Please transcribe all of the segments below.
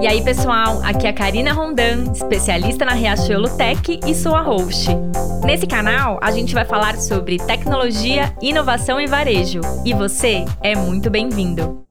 E aí, pessoal, aqui é a Karina Rondan, especialista na Riachuelo Tech e sua host. Nesse canal, a gente vai falar sobre tecnologia, inovação e varejo. E você é muito bem-vindo.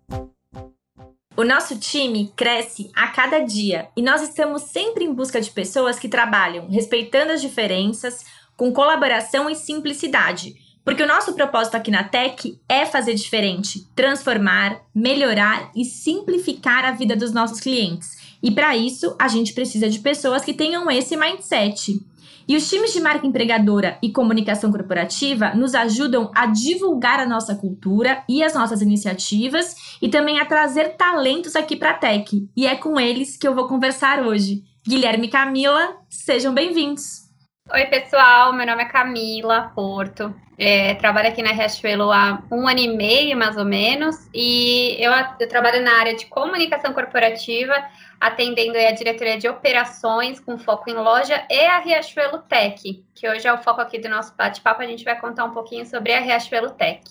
O nosso time cresce a cada dia e nós estamos sempre em busca de pessoas que trabalham respeitando as diferenças, com colaboração e simplicidade porque o nosso propósito aqui na Tech é fazer diferente, transformar, melhorar e simplificar a vida dos nossos clientes. E para isso, a gente precisa de pessoas que tenham esse mindset. E os times de marca empregadora e comunicação corporativa nos ajudam a divulgar a nossa cultura e as nossas iniciativas e também a trazer talentos aqui para a Tech. E é com eles que eu vou conversar hoje. Guilherme e Camila, sejam bem-vindos. Oi, pessoal. Meu nome é Camila Porto. É, trabalho aqui na Riachuelo há um ano e meio, mais ou menos, e eu, eu trabalho na área de comunicação corporativa, atendendo a diretoria de operações com foco em loja e a Riachuelo Tech, que hoje é o foco aqui do nosso bate-papo. A gente vai contar um pouquinho sobre a Riachuelo Tech.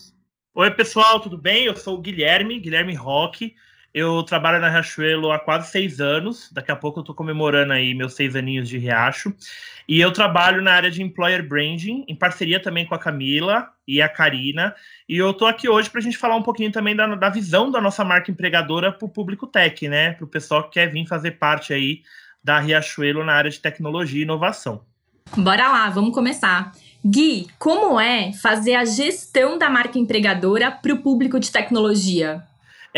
Oi, pessoal, tudo bem? Eu sou o Guilherme, Guilherme Roque. Eu trabalho na Riachuelo há quase seis anos. Daqui a pouco eu estou comemorando aí meus seis aninhos de Riacho. E eu trabalho na área de Employer Branding, em parceria também com a Camila e a Karina. E eu estou aqui hoje para a gente falar um pouquinho também da, da visão da nossa marca empregadora para o público tech, né? Para o pessoal que quer vir fazer parte aí da Riachuelo na área de tecnologia e inovação. Bora lá, vamos começar. Gui, como é fazer a gestão da marca empregadora para o público de tecnologia?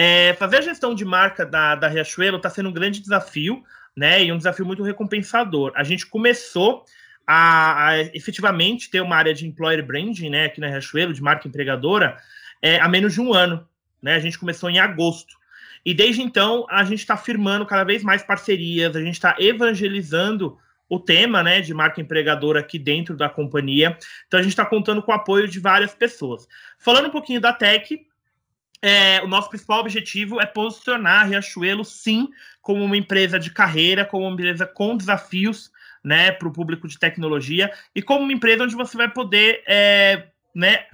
É, fazer a gestão de marca da, da Riachuelo está sendo um grande desafio, né? E um desafio muito recompensador. A gente começou a, a efetivamente ter uma área de employer branding, né, aqui na Riachuelo, de marca empregadora, é, há menos de um ano. Né? A gente começou em agosto. E desde então a gente está firmando cada vez mais parcerias, a gente está evangelizando o tema né, de marca empregadora aqui dentro da companhia. Então a gente está contando com o apoio de várias pessoas. Falando um pouquinho da Tech, é, o nosso principal objetivo é posicionar a Riachuelo, sim, como uma empresa de carreira, como uma empresa com desafios né, para o público de tecnologia e como uma empresa onde você vai poder é, né,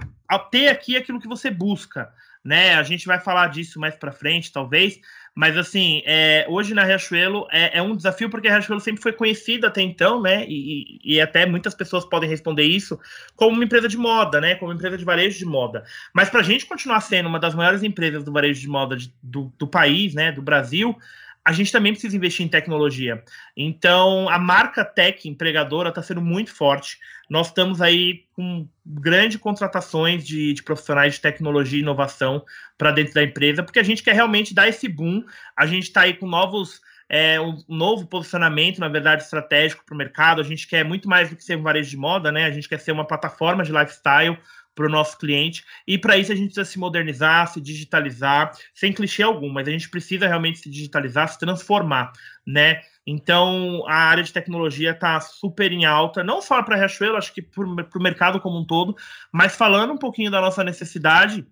ter aqui aquilo que você busca. Né? A gente vai falar disso mais para frente, talvez, mas assim, é, hoje na Riachuelo é, é, um desafio porque a Riachuelo sempre foi conhecida até então, né? E, e, até muitas pessoas podem responder isso como uma empresa de moda, né? Como uma empresa de varejo de moda. Mas para a gente continuar sendo uma das maiores empresas do varejo de moda de, do, do país, né? Do Brasil, a gente também precisa investir em tecnologia. Então, a marca tech empregadora está sendo muito forte. Nós estamos aí com grandes contratações de, de profissionais de tecnologia e inovação para dentro da empresa, porque a gente quer realmente dar esse boom. A gente está aí com novos. É, um novo posicionamento, na verdade, estratégico para o mercado. A gente quer muito mais do que ser um varejo de moda, né? A gente quer ser uma plataforma de lifestyle para o nosso cliente. E para isso a gente precisa se modernizar, se digitalizar, sem clichê algum, mas a gente precisa realmente se digitalizar, se transformar, né? Então a área de tecnologia está super em alta, não só para a Riachuelo, acho que para o mercado como um todo, mas falando um pouquinho da nossa necessidade,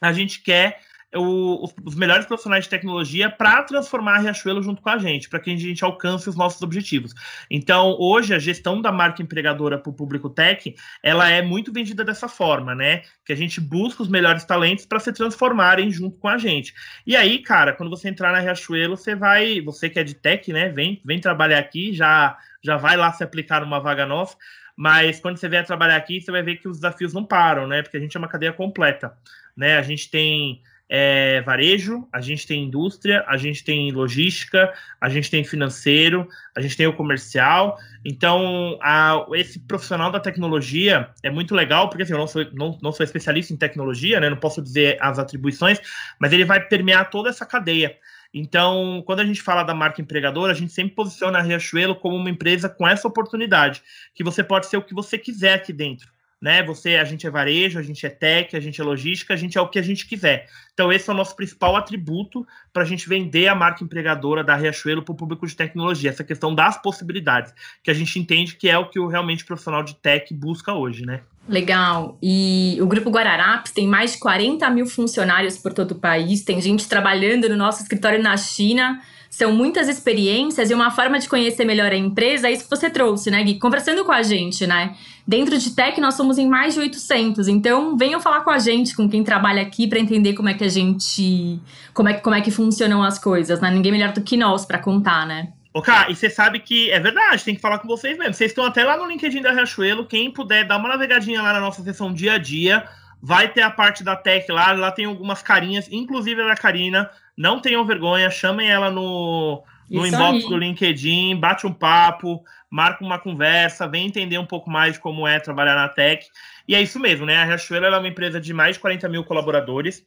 a gente quer o, os melhores profissionais de tecnologia para transformar a Riachuelo junto com a gente, para que a gente alcance os nossos objetivos. Então, hoje, a gestão da marca empregadora para o público tech, ela é muito vendida dessa forma, né? Que a gente busca os melhores talentos para se transformarem junto com a gente. E aí, cara, quando você entrar na Riachuelo, você vai, você que é de tech, né? Vem, vem trabalhar aqui, já, já vai lá se aplicar numa vaga nossa. Mas quando você vier trabalhar aqui, você vai ver que os desafios não param, né? Porque a gente é uma cadeia completa, né? A gente tem é, varejo, a gente tem indústria, a gente tem logística, a gente tem financeiro, a gente tem o comercial. Então, a, esse profissional da tecnologia é muito legal, porque assim, eu não sou, não, não sou especialista em tecnologia, né, não posso dizer as atribuições, mas ele vai permear toda essa cadeia. Então, quando a gente fala da marca empregadora, a gente sempre posiciona a Riachuelo como uma empresa com essa oportunidade, que você pode ser o que você quiser aqui dentro né? Você, a gente é varejo, a gente é tech, a gente é logística, a gente é o que a gente quiser. Então, esse é o nosso principal atributo para a gente vender a marca empregadora da Riachuelo para o público de tecnologia, essa questão das possibilidades, que a gente entende que é o que o realmente profissional de tech busca hoje, né? Legal. E o Grupo Guararapes tem mais de 40 mil funcionários por todo o país, tem gente trabalhando no nosso escritório na China. São muitas experiências e uma forma de conhecer melhor a empresa, é isso que você trouxe, né, Gui? Conversando com a gente, né? Dentro de tech, nós somos em mais de 800. Então, venham falar com a gente, com quem trabalha aqui, para entender como é que a gente. Como é, como é que funcionam as coisas, né? Ninguém melhor do que nós para contar, né? Ok, e você sabe que é verdade, tem que falar com vocês mesmo. Vocês estão até lá no LinkedIn da Riachuelo. Quem puder dar uma navegadinha lá na nossa sessão dia a dia, vai ter a parte da tech lá. Lá tem algumas carinhas, inclusive a da Karina. Não tenham vergonha, chamem ela no, no inbox aí. do LinkedIn, bate um papo, marca uma conversa, vem entender um pouco mais de como é trabalhar na tech. E é isso mesmo, né? A Riachuelo é uma empresa de mais de 40 mil colaboradores.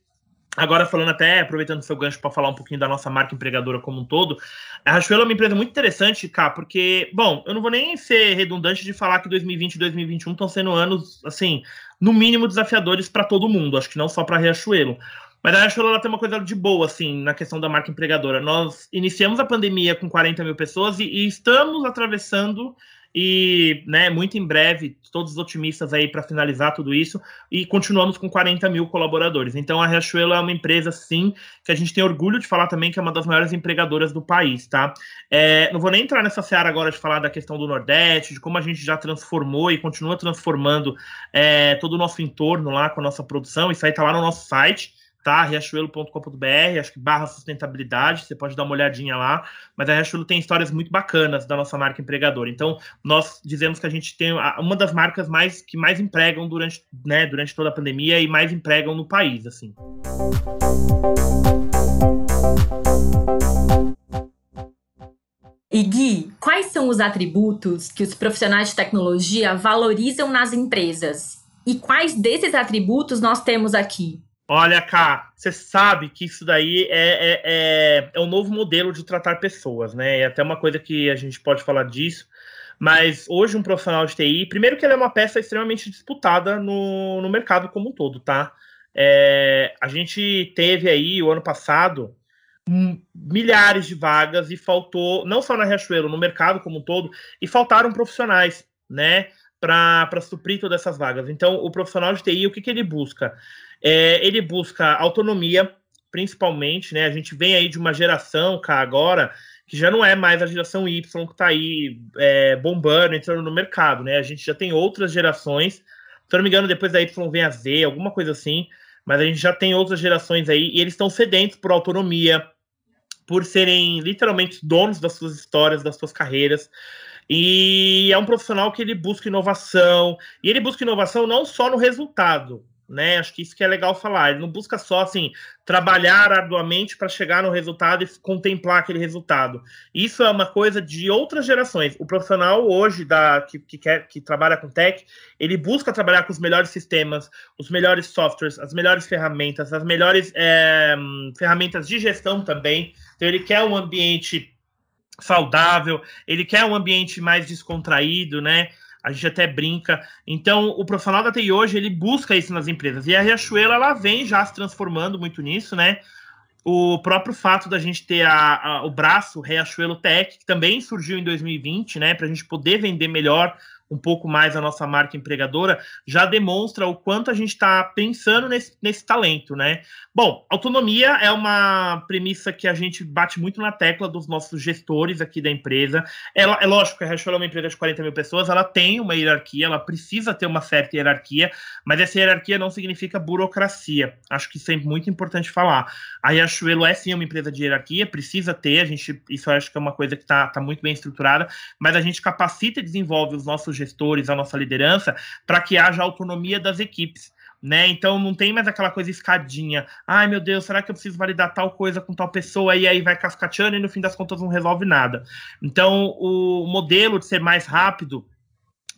Agora, falando até, aproveitando o seu gancho para falar um pouquinho da nossa marca empregadora como um todo, a Riachuelo é uma empresa muito interessante, cá, porque, bom, eu não vou nem ser redundante de falar que 2020 e 2021 estão sendo anos, assim, no mínimo desafiadores para todo mundo, acho que não só para a Riachuelo. Mas a Riachuelo ela tem uma coisa de boa, assim, na questão da marca empregadora. Nós iniciamos a pandemia com 40 mil pessoas e, e estamos atravessando e, né, muito em breve, todos otimistas aí para finalizar tudo isso, e continuamos com 40 mil colaboradores. Então, a Riachuelo é uma empresa, sim, que a gente tem orgulho de falar também que é uma das maiores empregadoras do país, tá? É, não vou nem entrar nessa seara agora de falar da questão do Nordeste, de como a gente já transformou e continua transformando é, todo o nosso entorno lá com a nossa produção, isso aí tá lá no nosso site tá? riachuelo.com.br, acho que barra sustentabilidade, você pode dar uma olhadinha lá, mas a Riachuelo tem histórias muito bacanas da nossa marca empregadora. Então, nós dizemos que a gente tem uma das marcas mais que mais empregam durante, né, durante toda a pandemia e mais empregam no país, assim. E Gui, quais são os atributos que os profissionais de tecnologia valorizam nas empresas? E quais desses atributos nós temos aqui? Olha, cá, você sabe que isso daí é, é, é, é um novo modelo de tratar pessoas, né? É até uma coisa que a gente pode falar disso. Mas hoje um profissional de TI, primeiro que ele é uma peça extremamente disputada no, no mercado como um todo, tá? É, a gente teve aí o ano passado milhares de vagas e faltou, não só na Riachuelo, no mercado como um todo, e faltaram profissionais, né? Para suprir todas essas vagas. Então, o profissional de TI, o que, que ele busca? É, ele busca autonomia, principalmente, né? A gente vem aí de uma geração, cá, agora, que já não é mais a geração Y que está aí é, bombando, entrando no mercado, né? A gente já tem outras gerações. Se eu não me engano, depois da Y vem a Z, alguma coisa assim. Mas a gente já tem outras gerações aí e eles estão sedentos por autonomia, por serem literalmente donos das suas histórias, das suas carreiras. E é um profissional que ele busca inovação, e ele busca inovação não só no resultado, né? Acho que isso que é legal falar. Ele não busca só assim trabalhar arduamente para chegar no resultado e contemplar aquele resultado. Isso é uma coisa de outras gerações. O profissional hoje da que, que quer que trabalha com tech, ele busca trabalhar com os melhores sistemas, os melhores softwares, as melhores ferramentas, as melhores é, ferramentas de gestão também. Então ele quer um ambiente saudável, ele quer um ambiente mais descontraído, né? A gente até brinca. Então, o profissional da TI hoje, ele busca isso nas empresas. E a Riachuelo, ela vem já se transformando muito nisso, né? O próprio fato da gente ter a, a o braço Riachuelo Tech, que também surgiu em 2020, né? Para a gente poder vender melhor um pouco mais a nossa marca empregadora, já demonstra o quanto a gente está pensando nesse, nesse talento, né? Bom, autonomia é uma premissa que a gente bate muito na tecla dos nossos gestores aqui da empresa. Ela, é lógico que a Restore é uma empresa de 40 mil pessoas, ela tem uma hierarquia, ela precisa ter uma certa hierarquia, mas essa hierarquia não significa burocracia. Acho que isso é muito importante falar. A Riachuelo é sim uma empresa de hierarquia, precisa ter, a gente, isso acho que é uma coisa que está tá muito bem estruturada, mas a gente capacita e desenvolve os nossos gestores, a nossa liderança, para que haja autonomia das equipes. Né? Então não tem mais aquela coisa escadinha. Ai meu Deus, será que eu preciso validar tal coisa com tal pessoa e aí vai cascateando e no fim das contas não resolve nada. Então o modelo de ser mais rápido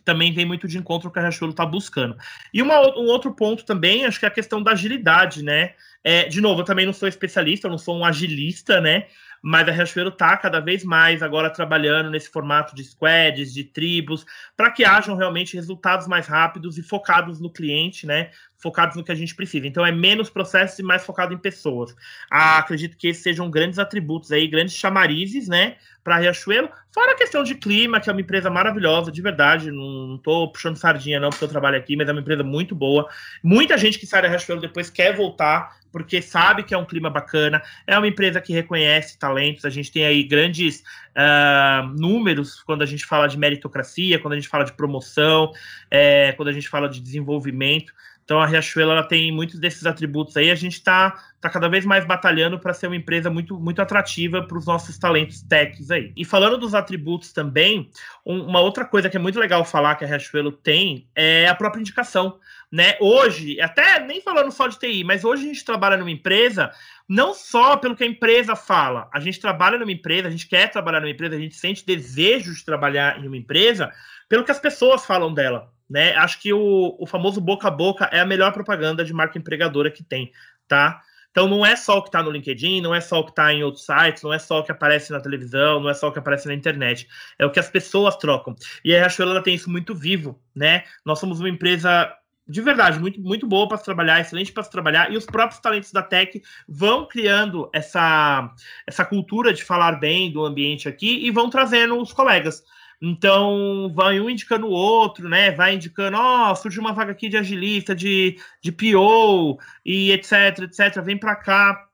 também vem muito de encontro que a Riachuelo está buscando. E uma, um outro ponto também, acho que é a questão da agilidade, né? É, de novo, eu também não sou especialista, eu não sou um agilista, né? Mas a Riachuelo está cada vez mais agora trabalhando nesse formato de squads, de tribos, para que hajam realmente resultados mais rápidos e focados no cliente, né? Focados no que a gente precisa. Então é menos processos e mais focado em pessoas. Ah, acredito que esses sejam grandes atributos aí, grandes chamarizes, né, para Riachuelo. Fora a questão de clima, que é uma empresa maravilhosa, de verdade. Não, estou puxando sardinha, não, porque eu trabalho aqui, mas é uma empresa muito boa. Muita gente que sai da Riachuelo depois quer voltar, porque sabe que é um clima bacana. É uma empresa que reconhece talentos. A gente tem aí grandes uh, números quando a gente fala de meritocracia, quando a gente fala de promoção, é, quando a gente fala de desenvolvimento. Então a Riachuelo ela tem muitos desses atributos aí. A gente está tá cada vez mais batalhando para ser uma empresa muito, muito atrativa para os nossos talentos techs aí. E falando dos atributos também, um, uma outra coisa que é muito legal falar que a Riachuelo tem é a própria indicação. Né? Hoje, até nem falando só de TI, mas hoje a gente trabalha numa empresa não só pelo que a empresa fala. A gente trabalha numa empresa, a gente quer trabalhar numa empresa, a gente sente desejo de trabalhar em uma empresa pelo que as pessoas falam dela. Né? Acho que o, o famoso boca a boca é a melhor propaganda de marca empregadora que tem, tá? Então não é só o que está no LinkedIn, não é só o que está em outros sites, não é só o que aparece na televisão, não é só o que aparece na internet. É o que as pessoas trocam. E a Riachuelo tem isso muito vivo, né? Nós somos uma empresa de verdade, muito, muito boa para se trabalhar, excelente para se trabalhar, e os próprios talentos da Tech vão criando essa, essa cultura de falar bem do ambiente aqui e vão trazendo os colegas. Então, vai um indicando o outro, né? Vai indicando, ó, oh, surge uma vaga aqui de agilista, de, de PO, e etc, etc, vem para cá.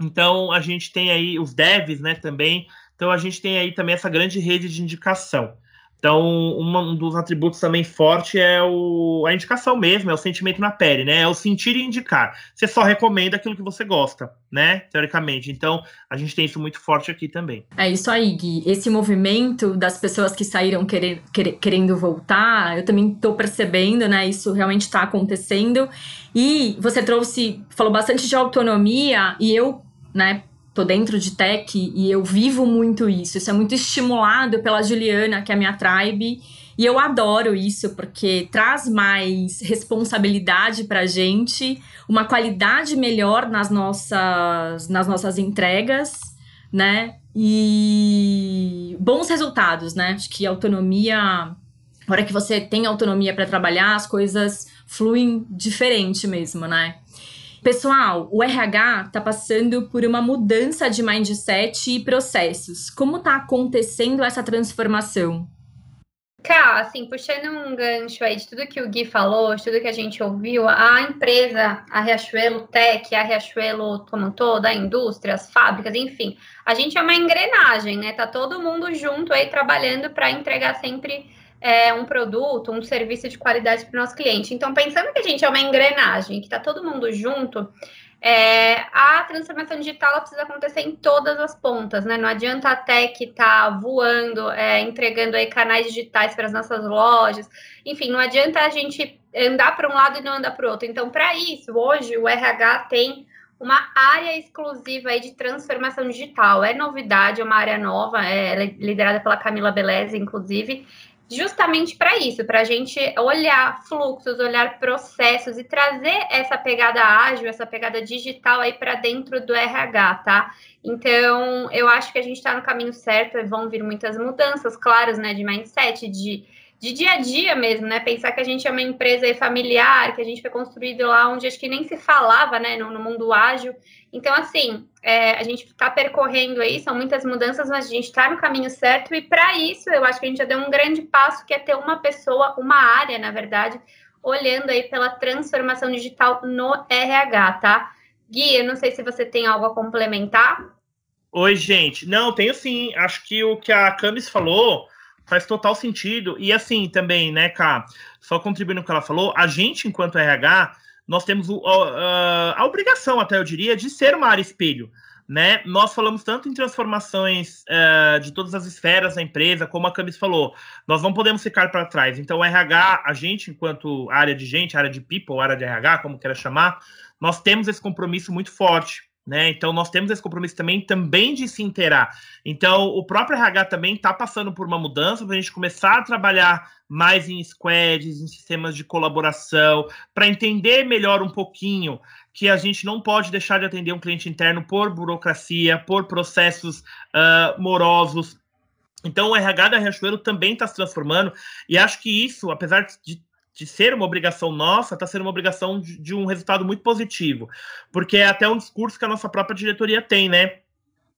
Então, a gente tem aí os devs, né, também. Então, a gente tem aí também essa grande rede de indicação. Então, um dos atributos também forte é o, a indicação mesmo, é o sentimento na pele, né? É o sentir e indicar. Você só recomenda aquilo que você gosta, né? Teoricamente. Então, a gente tem isso muito forte aqui também. É isso aí, Gui. Esse movimento das pessoas que saíram querer, querendo voltar, eu também estou percebendo, né? Isso realmente está acontecendo. E você trouxe, falou bastante de autonomia, e eu, né, tô dentro de tech e eu vivo muito isso. Isso é muito estimulado pela Juliana, que é a minha tribe. E eu adoro isso porque traz mais responsabilidade pra gente, uma qualidade melhor nas nossas, nas nossas entregas, né? E bons resultados, né? Acho que autonomia, na hora que você tem autonomia para trabalhar, as coisas fluem diferente mesmo, né? Pessoal, o RH está passando por uma mudança de mindset e processos. Como está acontecendo essa transformação? Cá, assim, puxando um gancho aí de tudo que o Gui falou, de tudo que a gente ouviu, a empresa, a Riachuelo Tech, a Riachuelo como todo, a indústria, as fábricas, enfim, a gente é uma engrenagem, né? Tá todo mundo junto aí trabalhando para entregar sempre é, um produto, um serviço de qualidade para o nosso cliente. Então, pensando que a gente é uma engrenagem, que está todo mundo junto, é, a transformação digital precisa acontecer em todas as pontas, né? Não adianta a tech estar tá voando, é, entregando aí canais digitais para as nossas lojas, enfim, não adianta a gente andar para um lado e não andar para o outro. Então, para isso, hoje o RH tem uma área exclusiva aí de transformação digital. É novidade, é uma área nova, é liderada pela Camila Beleza, inclusive, justamente para isso, para a gente olhar fluxos, olhar processos e trazer essa pegada ágil, essa pegada digital aí para dentro do RH, tá? Então, eu acho que a gente está no caminho certo, vão vir muitas mudanças, claras, né, de mindset, de de dia a dia mesmo, né? Pensar que a gente é uma empresa familiar, que a gente foi construído lá onde acho que nem se falava, né, no, no mundo ágil. Então, assim, é, a gente está percorrendo aí, são muitas mudanças, mas a gente está no caminho certo. E para isso, eu acho que a gente já deu um grande passo, que é ter uma pessoa, uma área, na verdade, olhando aí pela transformação digital no RH, tá? Gui, eu não sei se você tem algo a complementar. Oi, gente. Não, tenho sim. Acho que o que a Camis falou faz total sentido. E assim também, né, Cá, só contribuindo com o que ela falou, a gente, enquanto RH, nós temos o, a, a, obrigação, até eu diria, de ser uma área espelho. Né? Nós falamos tanto em transformações uh, de todas as esferas da empresa, como a Camis falou, nós não podemos ficar para trás. Então, RH, a gente, enquanto área de gente, área de people, área de RH, como queira chamar, nós temos esse compromisso muito forte né? Então nós temos esse compromisso também, também de se inteirar. Então o próprio RH também está passando por uma mudança para a gente começar a trabalhar mais em squads, em sistemas de colaboração, para entender melhor um pouquinho que a gente não pode deixar de atender um cliente interno por burocracia, por processos uh, morosos. Então o RH da Riachuelo também está se transformando e acho que isso, apesar de de ser uma obrigação nossa, está sendo uma obrigação de, de, um resultado muito positivo. Porque é até um discurso que a nossa própria diretoria tem, né?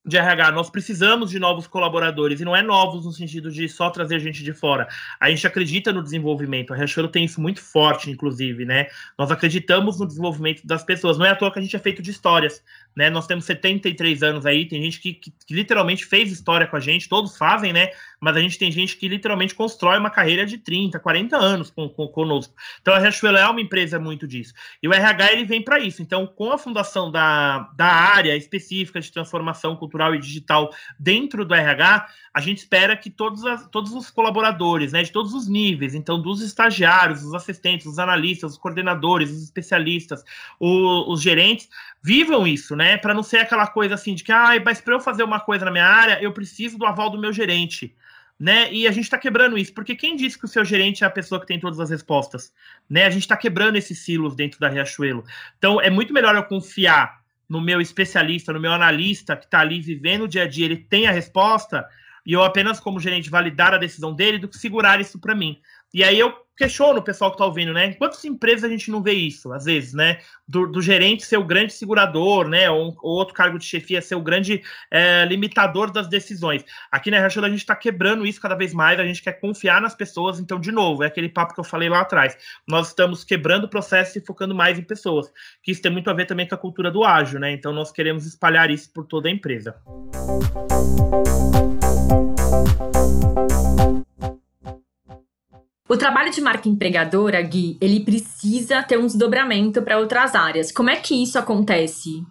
de RH, nós precisamos de novos colaboradores, e não é novos no sentido de só trazer gente de fora. A gente acredita no desenvolvimento, a Riachuelo tem isso muito forte, inclusive, né? Nós acreditamos no desenvolvimento das pessoas, não é à toa que a gente é feito de histórias, né? Nós temos 73 anos aí, tem gente que, que, que literalmente fez história com a gente, todos fazem, né? Mas a gente tem gente que literalmente constrói uma carreira de 30, 40 anos com, com, conosco. Então a Riachuelo é uma empresa muito disso. E o RH ele vem para isso. Então, com a fundação da, da área específica de transformação cultural, e digital dentro do RH, a gente espera que todos, as, todos os colaboradores, né, de todos os níveis, então dos estagiários, os assistentes, os analistas, os coordenadores, os especialistas, o, os gerentes, vivam isso, né, para não ser aquela coisa assim de que, ah, mas para eu fazer uma coisa na minha área, eu preciso do aval do meu gerente. Né? E a gente está quebrando isso, porque quem disse que o seu gerente é a pessoa que tem todas as respostas? Né? A gente está quebrando esses silos dentro da Riachuelo. Então é muito melhor eu confiar no meu especialista, no meu analista que está ali vivendo o dia a dia, ele tem a resposta, e eu apenas, como gerente, validar a decisão dele do que segurar isso para mim. E aí eu questiono o pessoal que está ouvindo, né? Em quantas empresas a gente não vê isso, às vezes, né? Do, do gerente ser o grande segurador, né? Ou, ou, outro cargo de chefia ser o grande é, limitador das decisões. Aqui na Rachel a gente está quebrando isso cada vez mais, a gente quer confiar nas pessoas, então, de novo, é aquele papo que eu falei lá atrás. Nós estamos quebrando o processo e focando mais em pessoas. Que isso tem muito a ver também com a cultura do ágil, né? Então nós queremos espalhar isso por toda a empresa. O trabalho de marca empregadora, Gui, ele precisa ter um desdobramento para outras áreas. Como é que isso acontece?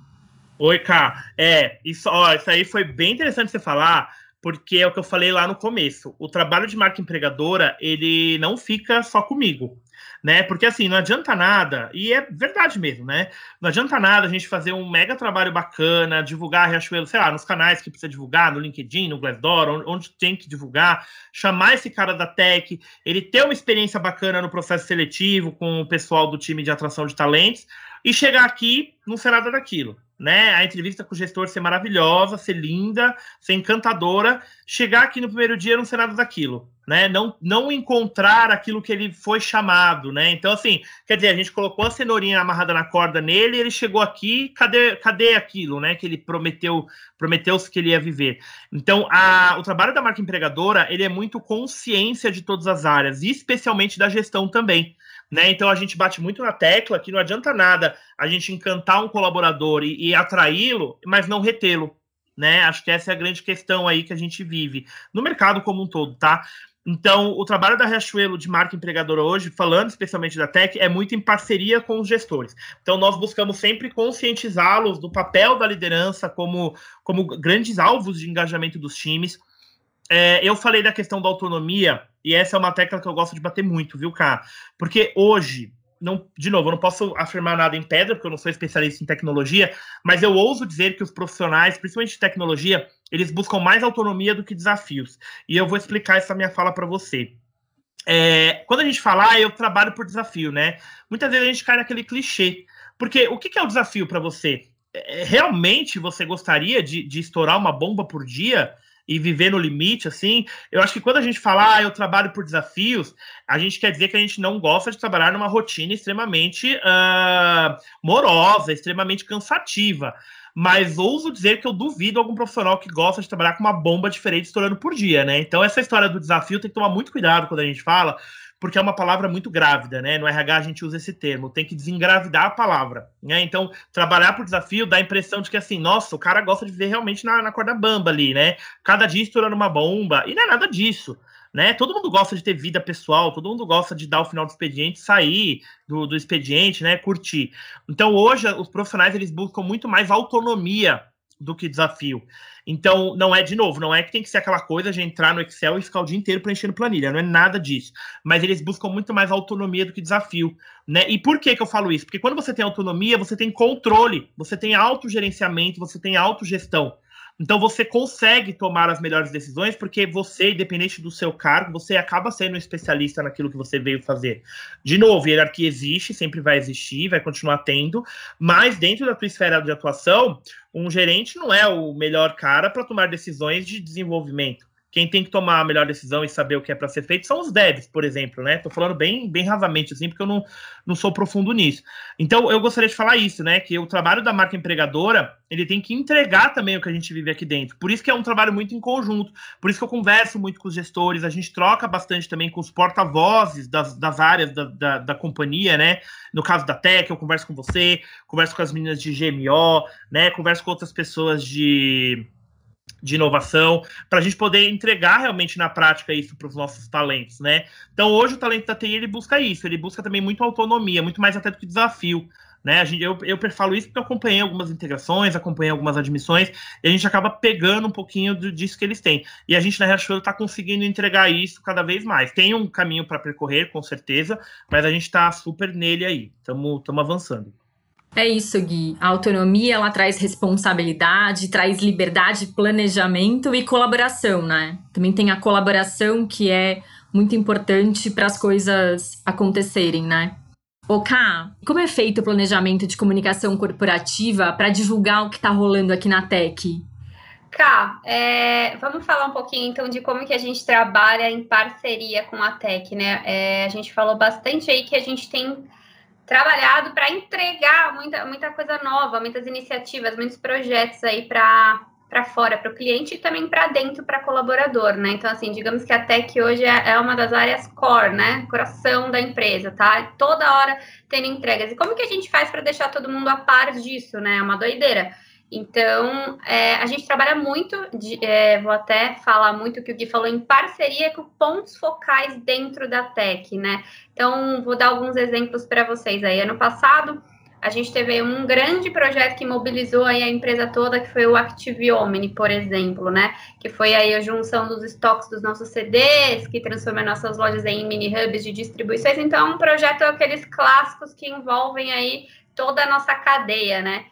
Oi, Ká. É, isso, ó, isso aí foi bem interessante você falar, porque é o que eu falei lá no começo. O trabalho de marca empregadora, ele não fica só comigo né? Porque assim, não adianta nada, e é verdade mesmo, né? Não adianta nada a gente fazer um mega trabalho bacana, divulgar Riachuelo, sei lá, nos canais que precisa divulgar, no LinkedIn, no Glassdoor, onde tem que divulgar, chamar esse cara da tech, ele ter uma experiência bacana no processo seletivo com o pessoal do time de atração de talentos, e chegar aqui não ser nada daquilo né? A entrevista com o gestor ser maravilhosa, ser linda, ser encantadora, chegar aqui no primeiro dia não ser nada daquilo, né? Não, não encontrar aquilo que ele foi chamado, né? Então, assim, quer dizer, a gente colocou a cenourinha amarrada na corda nele, ele chegou aqui, cadê, cadê aquilo, né? Que ele prometeu, prometeu-se que ele ia viver. Então, a, o trabalho da marca empregadora, ele é muito consciência de todas as áreas, e especialmente da gestão também. Né? Então a gente bate muito na tecla que não adianta nada a gente encantar um colaborador e, e atraí-lo, mas não retê-lo. Né? Acho que essa é a grande questão aí que a gente vive no mercado como um todo, tá? Então, o trabalho da Riachuelo de marca empregadora hoje, falando especialmente da Tech, é muito em parceria com os gestores. Então, nós buscamos sempre conscientizá-los do papel da liderança como, como grandes alvos de engajamento dos times. É, eu falei da questão da autonomia, e essa é uma tecla que eu gosto de bater muito, viu, Cá? Porque hoje, não, de novo, eu não posso afirmar nada em pedra, porque eu não sou especialista em tecnologia, mas eu ouso dizer que os profissionais, principalmente de tecnologia, eles buscam mais autonomia do que desafios. E eu vou explicar essa minha fala para você. É, quando a gente fala, ah, eu trabalho por desafio, né? Muitas vezes a gente cai naquele clichê. Porque o que, é o desafio para você? É, realmente você gostaria de, de estourar uma bomba por dia? E viver no limite, assim, eu acho que quando a gente fala, ah, eu trabalho por desafios, a gente quer dizer que a gente não gosta de trabalhar numa rotina extremamente uh, morosa, extremamente cansativa. Mas ouso dizer que eu duvido algum profissional que gosta de trabalhar com uma bomba diferente estourando por dia, né? Então, essa história do desafio tem que tomar muito cuidado quando a gente fala, porque é uma palavra muito grávida, né? No RH a gente usa esse termo, tem que desengravidar a palavra, né? Então, trabalhar por desafio dá a impressão de que assim, nossa, o cara gosta de viver realmente na, na corda bamba ali, né? Cada dia estourando uma bomba, e não é nada disso. Né? Todo mundo gosta de ter vida pessoal, todo mundo gosta de dar o final do expediente, sair do, do expediente, né? Curtir. Então, hoje, os profissionais eles buscam muito mais autonomia do que desafio. Então, não é, de novo, não é que tem que ser aquela coisa de entrar no Excel e ficar o dia inteiro preenchendo planilha, não é nada disso. Mas eles buscam muito mais autonomia do que desafio, né? E por que que eu falo isso? Porque quando você tem autonomia, você tem controle, você tem autogerenciamento, você tem autogestão. Então você consegue tomar as melhores decisões porque você, independente do seu cargo, você acaba sendo um especialista naquilo que você veio fazer. De novo, hierarquia existe, sempre vai existir, vai continuar tendo, mas dentro da tua esfera de atuação, um gerente não é o melhor cara para tomar decisões de desenvolvimento quem tem que tomar a melhor decisão e saber o que é para ser feito são os devs, por exemplo, né? Tô falando bem, bem rasamente, assim, porque eu não, não sou profundo nisso. Então, eu gostaria de falar isso, né? Que o trabalho da marca empregadora, ele tem que entregar também o que a gente vive aqui dentro. Por isso que é um trabalho muito em conjunto. Por isso que eu converso muito com os gestores, a gente troca bastante também com os porta-vozes das, das áreas da, da, da companhia, né? No caso da Tech, eu converso com você, converso com as meninas de GMO, né? Converso com outras pessoas de de inovação, para a gente poder entregar realmente na prática isso para os nossos talentos, né? Então hoje o talento da TI ele busca isso, ele busca também muito autonomia, muito mais até do que desafio. Né, a gente, eu, eu falo isso porque eu acompanhei algumas integrações, acompanhei algumas admissões, e a gente acaba pegando um pouquinho do, disso que eles têm. E a gente na Riachuelo está conseguindo entregar isso cada vez mais. Tem um caminho para percorrer, com certeza, mas a gente está super nele aí. Estamos avançando. É isso, Gui. A autonomia ela traz responsabilidade, traz liberdade, planejamento e colaboração, né? Também tem a colaboração que é muito importante para as coisas acontecerem, né? Ká, como é feito o planejamento de comunicação corporativa para divulgar o que está rolando aqui na Tech? Cá, é, vamos falar um pouquinho então de como que a gente trabalha em parceria com a Tech, né? É, a gente falou bastante aí que a gente tem trabalhado para entregar muita, muita coisa nova, muitas iniciativas, muitos projetos aí para para fora, para o cliente e também para dentro, para colaborador, né? Então, assim, digamos que a Tech hoje é, é, uma das áreas core, né? Coração da empresa, tá? Toda hora tendo entregas. E como que a gente faz para deixar todo mundo a par disso, né? É uma doideira. Então, é, a gente trabalha muito, de, é, vou até falar muito o que o Gui falou, em parceria com pontos focais dentro da tech, né? Então, vou dar alguns exemplos para vocês aí. Ano passado, a gente teve um grande projeto que mobilizou aí a empresa toda, que foi o Active Omni, por exemplo, né? Que foi aí a junção dos estoques dos nossos CDs, que transforma nossas lojas em mini hubs de distribuições. Então, é um projeto aqueles clássicos que envolvem aí toda a nossa cadeia, né?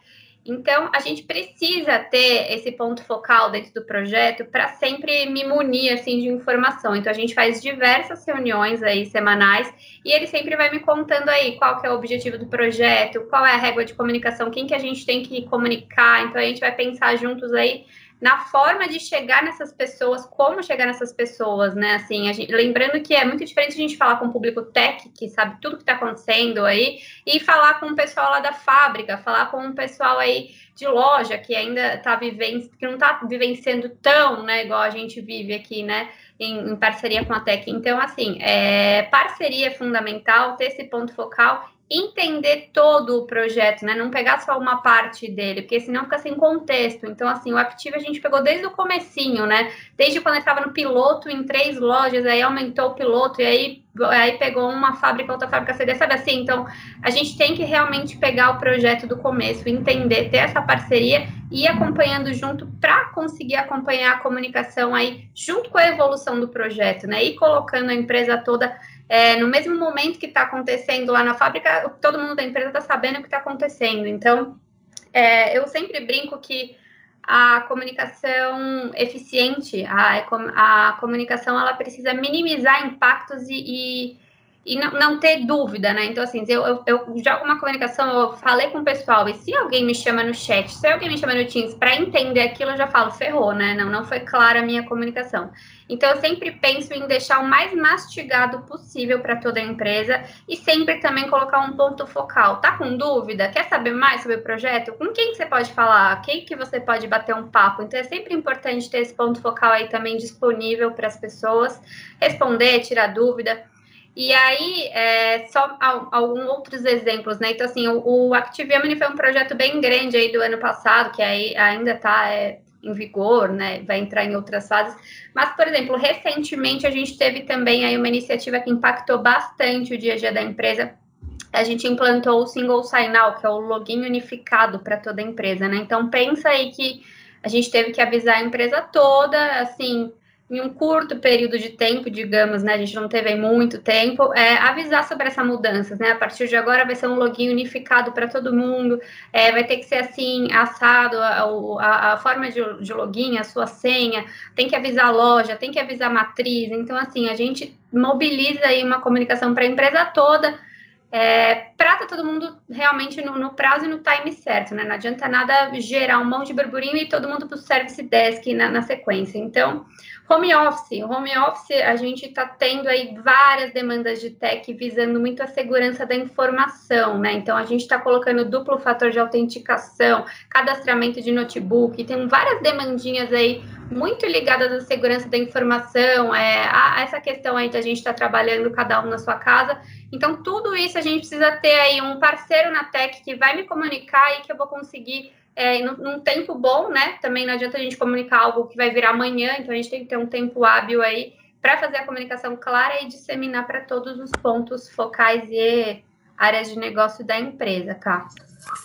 Então, a gente precisa ter esse ponto focal dentro do projeto para sempre me munir assim de informação. Então, a gente faz diversas reuniões aí semanais e ele sempre vai me contando aí qual que é o objetivo do projeto, qual é a régua de comunicação, quem que a gente tem que comunicar. Então, a gente vai pensar juntos aí na forma de chegar nessas pessoas, como chegar nessas pessoas, né? Assim, gente, lembrando que é muito diferente a gente falar com o público tech, que sabe tudo que está acontecendo aí, e falar com o pessoal lá da fábrica, falar com o pessoal aí de loja que ainda está vivendo, que não está vivenciando tão, né, igual a gente vive aqui, né? Em, em parceria com a Tech. Então, assim, é, parceria é fundamental, ter esse ponto focal entender todo o projeto, né? Não pegar só uma parte dele, porque senão fica sem contexto. Então, assim, o Active a gente pegou desde o comecinho, né? Desde quando estava no piloto em três lojas, aí aumentou o piloto, e aí, aí pegou uma fábrica, outra fábrica CD, sabe assim? Então, a gente tem que realmente pegar o projeto do começo, entender, ter essa parceria e ir acompanhando junto para conseguir acompanhar a comunicação aí, junto com a evolução do projeto, né? E colocando a empresa toda é, no mesmo momento que está acontecendo lá na fábrica, todo mundo da empresa está sabendo o que está acontecendo. Então, é, eu sempre brinco que a comunicação eficiente, a, a comunicação, ela precisa minimizar impactos e, e e não, não, ter dúvida, né? Então, assim, eu, eu, eu jogo uma comunicação, eu falei com o pessoal, e se alguém me chama no chat, se alguém me chama no Teams para entender aquilo, eu já falo, ferrou, né? Não, não foi clara a minha comunicação. Então, eu sempre penso em deixar o mais mastigado possível para toda a empresa e sempre também colocar um ponto focal. Tá com dúvida? Quer saber mais sobre o projeto? Com quem que você pode falar? Quem que você pode bater um papo? Então, é sempre importante ter esse ponto focal aí também disponível para as pessoas responder, tirar dúvida. E aí, é, só alguns outros exemplos, né? Então, assim, o, o foi um projeto bem grande aí do ano passado, que aí ainda está é, em vigor, né? Vai entrar em outras fases. Mas, por exemplo, recentemente a gente teve também aí uma iniciativa que impactou bastante o dia a dia da empresa. A gente implantou o Single Sign-Out, que é o login unificado para toda a empresa, né? Então, pensa aí que a gente teve que avisar a empresa toda, assim, em um curto período de tempo, digamos, né, a gente não teve muito tempo, é, avisar sobre essa mudança, né, a partir de agora vai ser um login unificado para todo mundo, é, vai ter que ser assim, assado, a, a, a forma de, de, login, a sua senha, tem que avisar a loja, tem que avisar a matriz, então assim, a gente mobiliza aí uma comunicação para a empresa toda, é, para todo mundo realmente no, no, prazo e no time certo, né? Não adianta nada gerar um monte de burburinho e todo mundo para o service desk na, na, sequência. Então, home office. Home office, a gente está tendo aí várias demandas de tech visando muito a segurança da informação, né? Então, a gente está colocando duplo fator de autenticação, cadastramento de notebook, tem várias demandinhas aí muito ligadas à segurança da informação, é, a, a essa questão aí de a gente estar tá trabalhando cada um na sua casa. Então, tudo isso a gente precisa ter aí um parceiro na tech que vai me comunicar e que eu vou conseguir é, num, num, tempo bom, né? Também não adianta a gente comunicar algo que vai virar amanhã, então a gente tem que ter um tempo hábil aí para fazer a comunicação clara e disseminar para todos os pontos focais e áreas de negócio da empresa, Cá.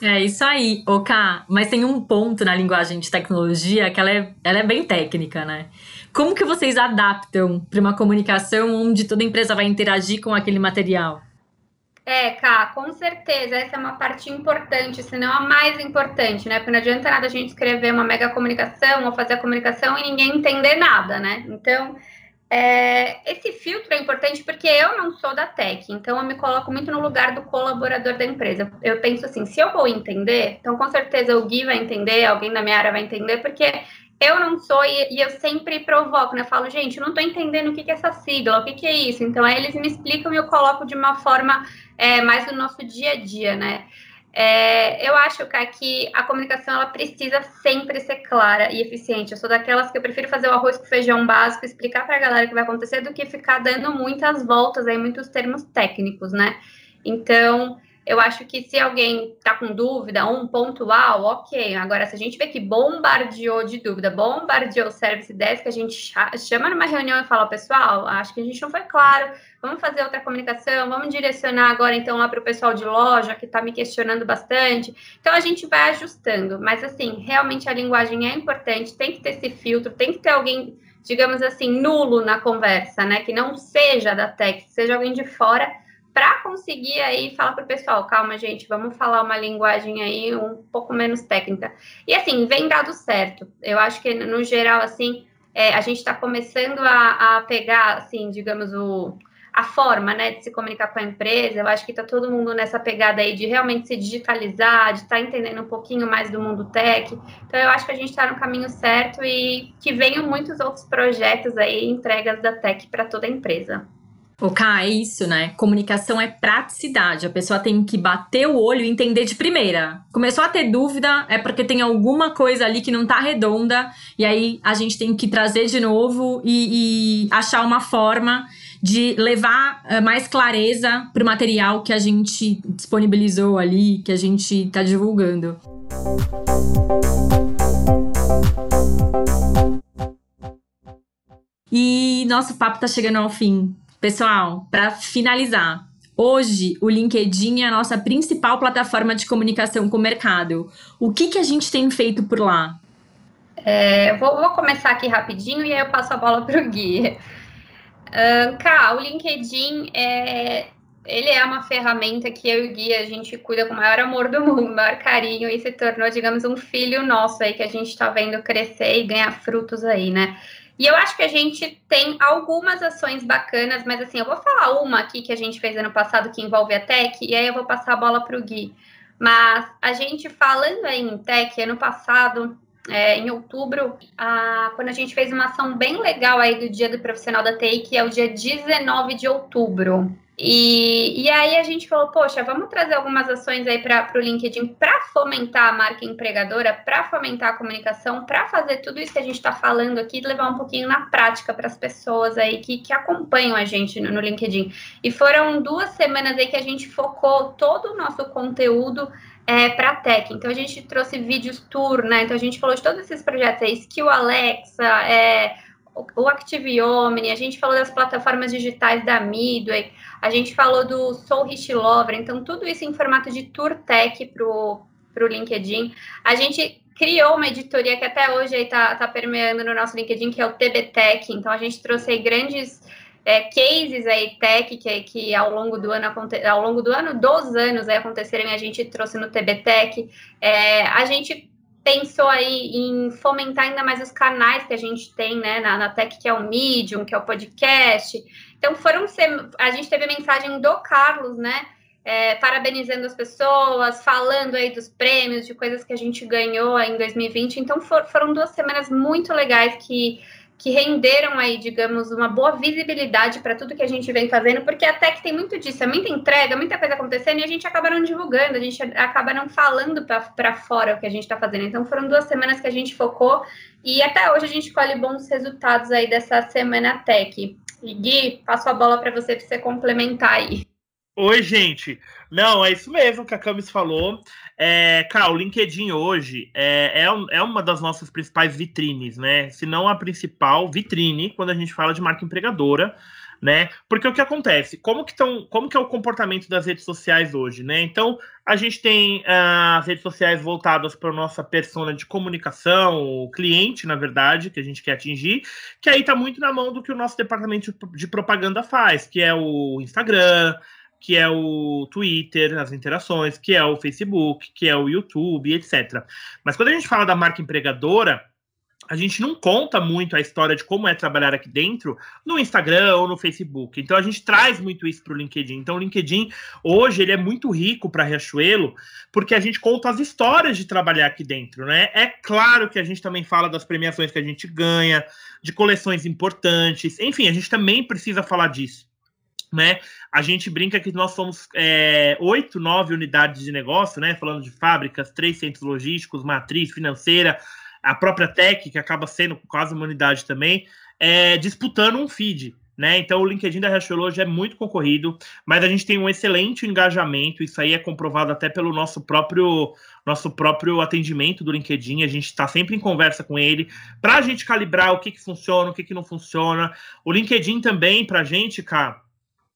É isso aí, OK. Mas tem um ponto na linguagem de tecnologia que ela é, ela é bem técnica, né? Como que vocês adaptam para uma comunicação onde toda empresa vai interagir com aquele material? É, Cá, com certeza, essa é uma parte importante, se não a mais importante, né? Porque não adianta nada a gente escrever uma mega comunicação ou fazer a comunicação e ninguém entender nada, né? Então, é, esse filtro é importante porque eu não sou da tech, então eu me coloco muito no lugar do colaborador da empresa. Eu penso assim, se eu vou entender, então com certeza o Gui vai entender, alguém da minha área vai entender, porque eu não sou e, eu sempre provoco, né? Eu falo, gente, eu não estou entendendo o que, que é essa sigla, o que, que é isso. Então aí eles me explicam e eu coloco de uma forma é, mais do nosso dia a dia, né? É, eu acho, cara, que a comunicação ela precisa sempre ser clara e eficiente. Eu sou daquelas que eu prefiro fazer o arroz com feijão básico, explicar para a galera o que vai acontecer, do que ficar dando muitas voltas aí, muitos termos técnicos, né? Então, eu acho que se alguém está com dúvida, um pontual, ok. Agora, se a gente vê que bombardeou de dúvida, bombardeou o service desk, a gente chama numa reunião e fala, pessoal, acho que a gente não foi claro, vamos fazer outra comunicação, vamos direcionar agora então lá para o pessoal de loja que está me questionando bastante. Então a gente vai ajustando, mas assim, realmente a linguagem é importante, tem que ter esse filtro, tem que ter alguém, digamos assim, nulo na conversa, né? Que não seja da tech, seja alguém de fora para conseguir aí falar para o pessoal, calma, gente, vamos falar uma linguagem aí um pouco menos técnica. E assim, vem dado certo. Eu acho que, no geral, assim, é, a gente está começando a, a, pegar, assim, digamos, o, a forma, né, de se comunicar com a empresa. Eu acho que está todo mundo nessa pegada aí de realmente se digitalizar, de estar tá entendendo um pouquinho mais do mundo tech. Então, eu acho que a gente está no caminho certo e que venham muitos outros projetos aí, entregas da tech para toda a empresa. O K, é isso, né? Comunicação é praticidade. A pessoa tem que bater o olho e entender de primeira. Começou a ter dúvida, é porque tem alguma coisa ali que não tá redonda, e aí a gente tem que trazer de novo e, e achar uma forma de levar uh, mais clareza pro material que a gente disponibilizou ali, que a gente tá divulgando. E nosso papo tá chegando ao fim. Pessoal, para finalizar, hoje o LinkedIn é a nossa principal plataforma de comunicação com o mercado. O que, que a gente tem feito por lá? É, vou, vou, começar aqui rapidinho e aí eu passo a bola para o Gui. Uh, o LinkedIn é, ele é uma ferramenta que eu e o Gui a gente cuida com o maior amor do mundo, maior carinho e se tornou, digamos, um filho nosso aí que a gente está vendo crescer e ganhar frutos aí, né? E eu acho que a gente tem algumas ações bacanas, mas assim, eu vou falar uma aqui que a gente fez ano passado que envolve a tech, e aí eu vou passar a bola para o Gui. Mas a gente falando aí em tech, ano passado, é, em outubro, a, quando a gente fez uma ação bem legal aí do Dia do Profissional da TI, que é o dia 19 de outubro. E, e aí a gente falou, poxa, vamos trazer algumas ações aí para o LinkedIn para fomentar a marca empregadora, para fomentar a comunicação, para fazer tudo isso que a gente está falando aqui, levar um pouquinho na prática para as pessoas aí que, que acompanham a gente no, no LinkedIn. E foram duas semanas aí que a gente focou todo o nosso conteúdo é, para tech. Então a gente trouxe vídeos tour, né? Então a gente falou de todos esses projetos aí, Skill Alexa, é, o Active Omni, a gente falou das plataformas digitais da Midway, a gente falou do Soul Rich Lover, então tudo isso em formato de tour tech para o LinkedIn. A gente criou uma editoria que até hoje está tá permeando no nosso LinkedIn, que é o TB Tech, então a gente trouxe grandes é, cases aí tech que, que ao longo do ano ao longo do ano, dos anos aí acontecerem, a gente trouxe no TB Tech. É, a gente pensou aí em fomentar ainda mais os canais que a gente tem, né, na, na Tech, que é o Medium, que é o podcast. Então, foram a gente teve a mensagem do Carlos, né, é, parabenizando as pessoas, falando aí dos prêmios, de coisas que a gente ganhou em 2020. Então for, foram duas semanas muito legais que que renderam aí, digamos, uma boa visibilidade para tudo que a gente vem fazendo, porque até que tem muito disso, é muita entrega, muita coisa acontecendo e a gente acaba não divulgando, a gente acaba não falando para fora o que a gente está fazendo. Então foram duas semanas que a gente focou e até hoje a gente colhe bons resultados aí dessa semana tech. E Gui, passo a bola para você para você complementar aí. Oi, gente. Não, é isso mesmo que a Camis falou. É, cara, o LinkedIn hoje é, é, é, uma das nossas principais vitrines, né? Se não a principal vitrine quando a gente fala de marca empregadora, né? Porque o que acontece? Como que, tão, como que é o comportamento das redes sociais hoje, né? Então, a gente tem uh, as redes sociais voltadas para a nossa persona de comunicação, o cliente, na verdade, que a gente quer atingir, que aí está muito na mão do que o nosso departamento de propaganda faz, que é o Instagram, que é o Twitter, as interações, que é o Facebook, que é o YouTube, etc. Mas quando a gente fala da marca empregadora, a gente não conta muito a história de como é trabalhar aqui dentro no Instagram ou no Facebook. Então a gente traz muito isso para o LinkedIn. Então o LinkedIn hoje ele é muito rico para Riachuelo porque a gente conta as histórias de trabalhar aqui dentro, né? É claro que a gente também fala das premiações que a gente ganha, de coleções importantes. Enfim, a gente também precisa falar disso né? A gente brinca que nós somos é, oito, é, nove unidades de negócio, né? Falando de fábricas, três centros logísticos, matriz financeira, a própria Tech, que acaba sendo quase uma unidade também, é, disputando um feed. Né? Então o LinkedIn da Riachuelo hoje é muito concorrido, mas a gente tem um excelente engajamento, isso aí é comprovado até pelo nosso próprio nosso próprio atendimento do LinkedIn, a gente está sempre em conversa com ele, para a gente calibrar o que, que funciona, o que, que não funciona. O LinkedIn também, para a gente, cara,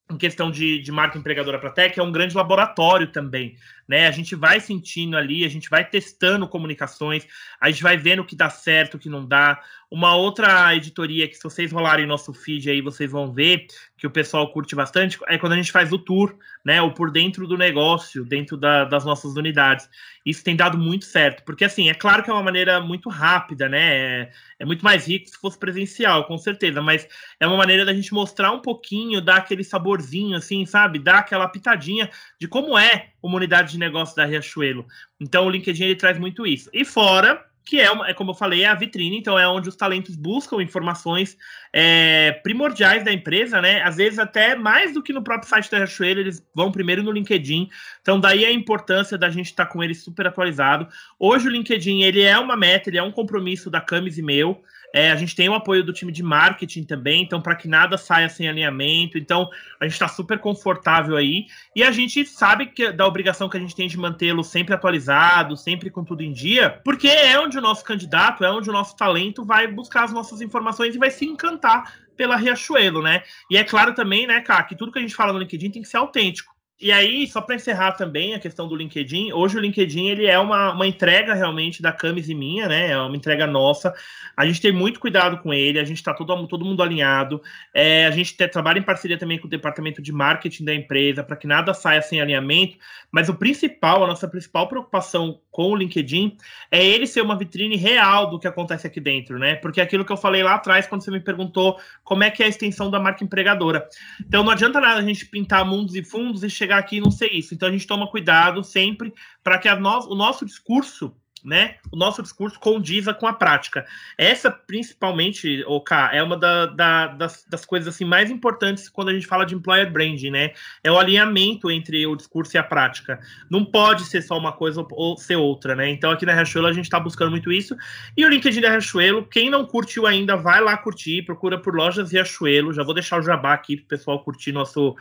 em questão de, de marca empregadora para tech, é um grande laboratório também né? A gente vai sentindo ali, a gente vai testando comunicações, a gente vai vendo o que dá certo, o que não dá. Uma outra editoria que, se vocês rolarem nosso feed aí, vocês vão ver que o pessoal curte bastante, é quando a gente faz o tour, né? O por dentro do negócio, dentro da, das nossas unidades. Isso tem dado muito certo, porque assim, é claro que é uma maneira muito rápida, né? É, é muito mais rico se fosse presencial, com certeza, mas é uma maneira da gente mostrar um pouquinho, dar aquele saborzinho, assim, sabe? Dar aquela pitadinha de como é uma unidade de negócio da Riachuelo. Então o LinkedIn ele traz muito isso. E fora que é, é, como eu falei, é a vitrine, então é onde os talentos buscam informações é, primordiais da empresa, né? Às vezes até mais do que no próprio site da Riachuelo, eles vão primeiro no LinkedIn. Então daí a importância da gente estar tá com ele super atualizado. Hoje o LinkedIn, ele é uma meta, ele é um compromisso da Camis e meu. É, a gente tem o apoio do time de marketing também, então para que nada saia sem alinhamento. Então a gente está super confortável aí e a gente sabe que da obrigação que a gente tem de mantê-lo sempre atualizado, sempre com tudo em dia, porque é onde o nosso candidato, é onde o nosso talento vai buscar as nossas informações e vai se encantar pela Riachuelo, né? E é claro também, né, cara, que tudo que a gente fala no LinkedIn tem que ser autêntico. E aí, só para encerrar também a questão do LinkedIn, hoje o LinkedIn ele é uma, uma entrega realmente da Camis e minha, né? É uma entrega nossa. A gente tem muito cuidado com ele, a gente está todo, todo mundo alinhado. É, a gente te, trabalha em parceria também com o departamento de marketing da empresa para que nada saia sem alinhamento. Mas o principal, a nossa principal preocupação com o LinkedIn é ele ser uma vitrine real do que acontece aqui dentro, né? Porque aquilo que eu falei lá atrás, quando você me perguntou como é que é a extensão da marca empregadora. Então não adianta nada a gente pintar mundos e fundos e chegar aqui e não ser isso. Então a gente toma cuidado sempre para que no, o nosso discurso né, o nosso discurso condiza com a prática. Essa, principalmente, OK, é uma da, da, das, das, coisas assim mais importantes quando a gente fala de employer branding, né? É o alinhamento entre o discurso e a prática. Não pode ser só uma coisa ou ser outra, né? Então, aqui na Riachuelo, a gente está buscando muito isso. E o LinkedIn da Riachuelo, quem não curtiu ainda, vai lá curtir, procura por Lojas Riachuelo. Já vou deixar o jabá aqui para o pessoal curtir nosso,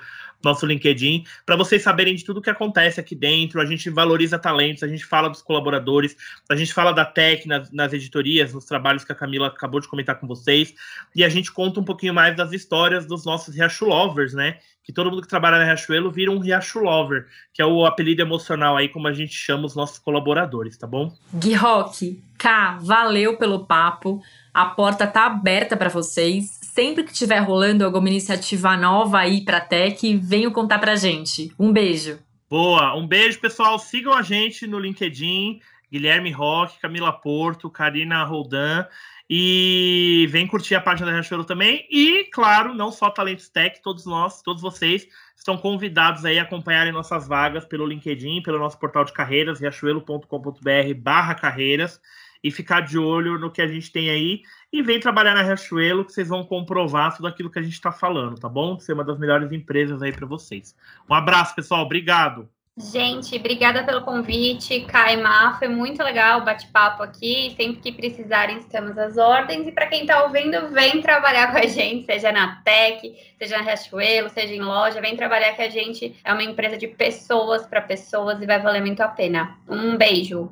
nosso LinkedIn, para vocês saberem de tudo que acontece aqui dentro. A gente valoriza talentos, a gente fala dos colaboradores, a gente fala da tech nas, nas editorias, nos trabalhos que a Camila acabou de comentar com vocês, e a gente conta um pouquinho mais das histórias dos nossos Riacho Lovers, né? Que todo mundo que trabalha na Riachuelo vira um Riacho Lover, que é o apelido emocional aí, como a gente chama os nossos colaboradores, tá bom? Gui Rock, K, valeu pelo papo. A porta tá aberta para vocês sempre que estiver rolando alguma iniciativa nova aí para Tech, venham contar pra gente. Um beijo. Boa, um beijo, pessoal. Sigam a gente no LinkedIn, Guilherme Roque, Camila Porto, Karina Roldan. E vem curtir a página da Riachuelo também. E, claro, não só Talentos Tech, todos nós, todos vocês estão convidados aí a acompanharem nossas vagas pelo LinkedIn, pelo nosso portal de carreiras, riachuelo.com.br barra carreiras, e ficar de olho no que a gente tem aí. E vem trabalhar na Riachuelo, que vocês vão comprovar tudo aquilo que a gente está falando, tá bom? Ser uma das melhores empresas aí para vocês. Um abraço, pessoal. Obrigado. Gente, obrigada pelo convite, Caimá. Foi muito legal o bate-papo aqui. Sempre que precisarem, estamos às ordens. E para quem está ouvindo, vem trabalhar com a gente, seja na Tech, seja na Riachuelo, seja em loja. Vem trabalhar que a gente é uma empresa de pessoas para pessoas e vai valer muito a pena. Um beijo.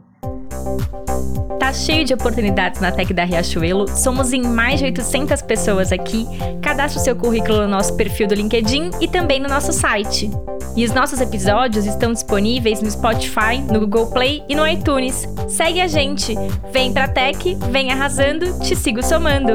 Tá cheio de oportunidades na Tech da Riachuelo. Somos em mais de 800 pessoas aqui. Cadastre o seu currículo no nosso perfil do LinkedIn e também no nosso site. E os nossos episódios estão disponíveis no Spotify, no Google Play e no iTunes. Segue a gente. Vem pra Tech, vem arrasando, te sigo somando.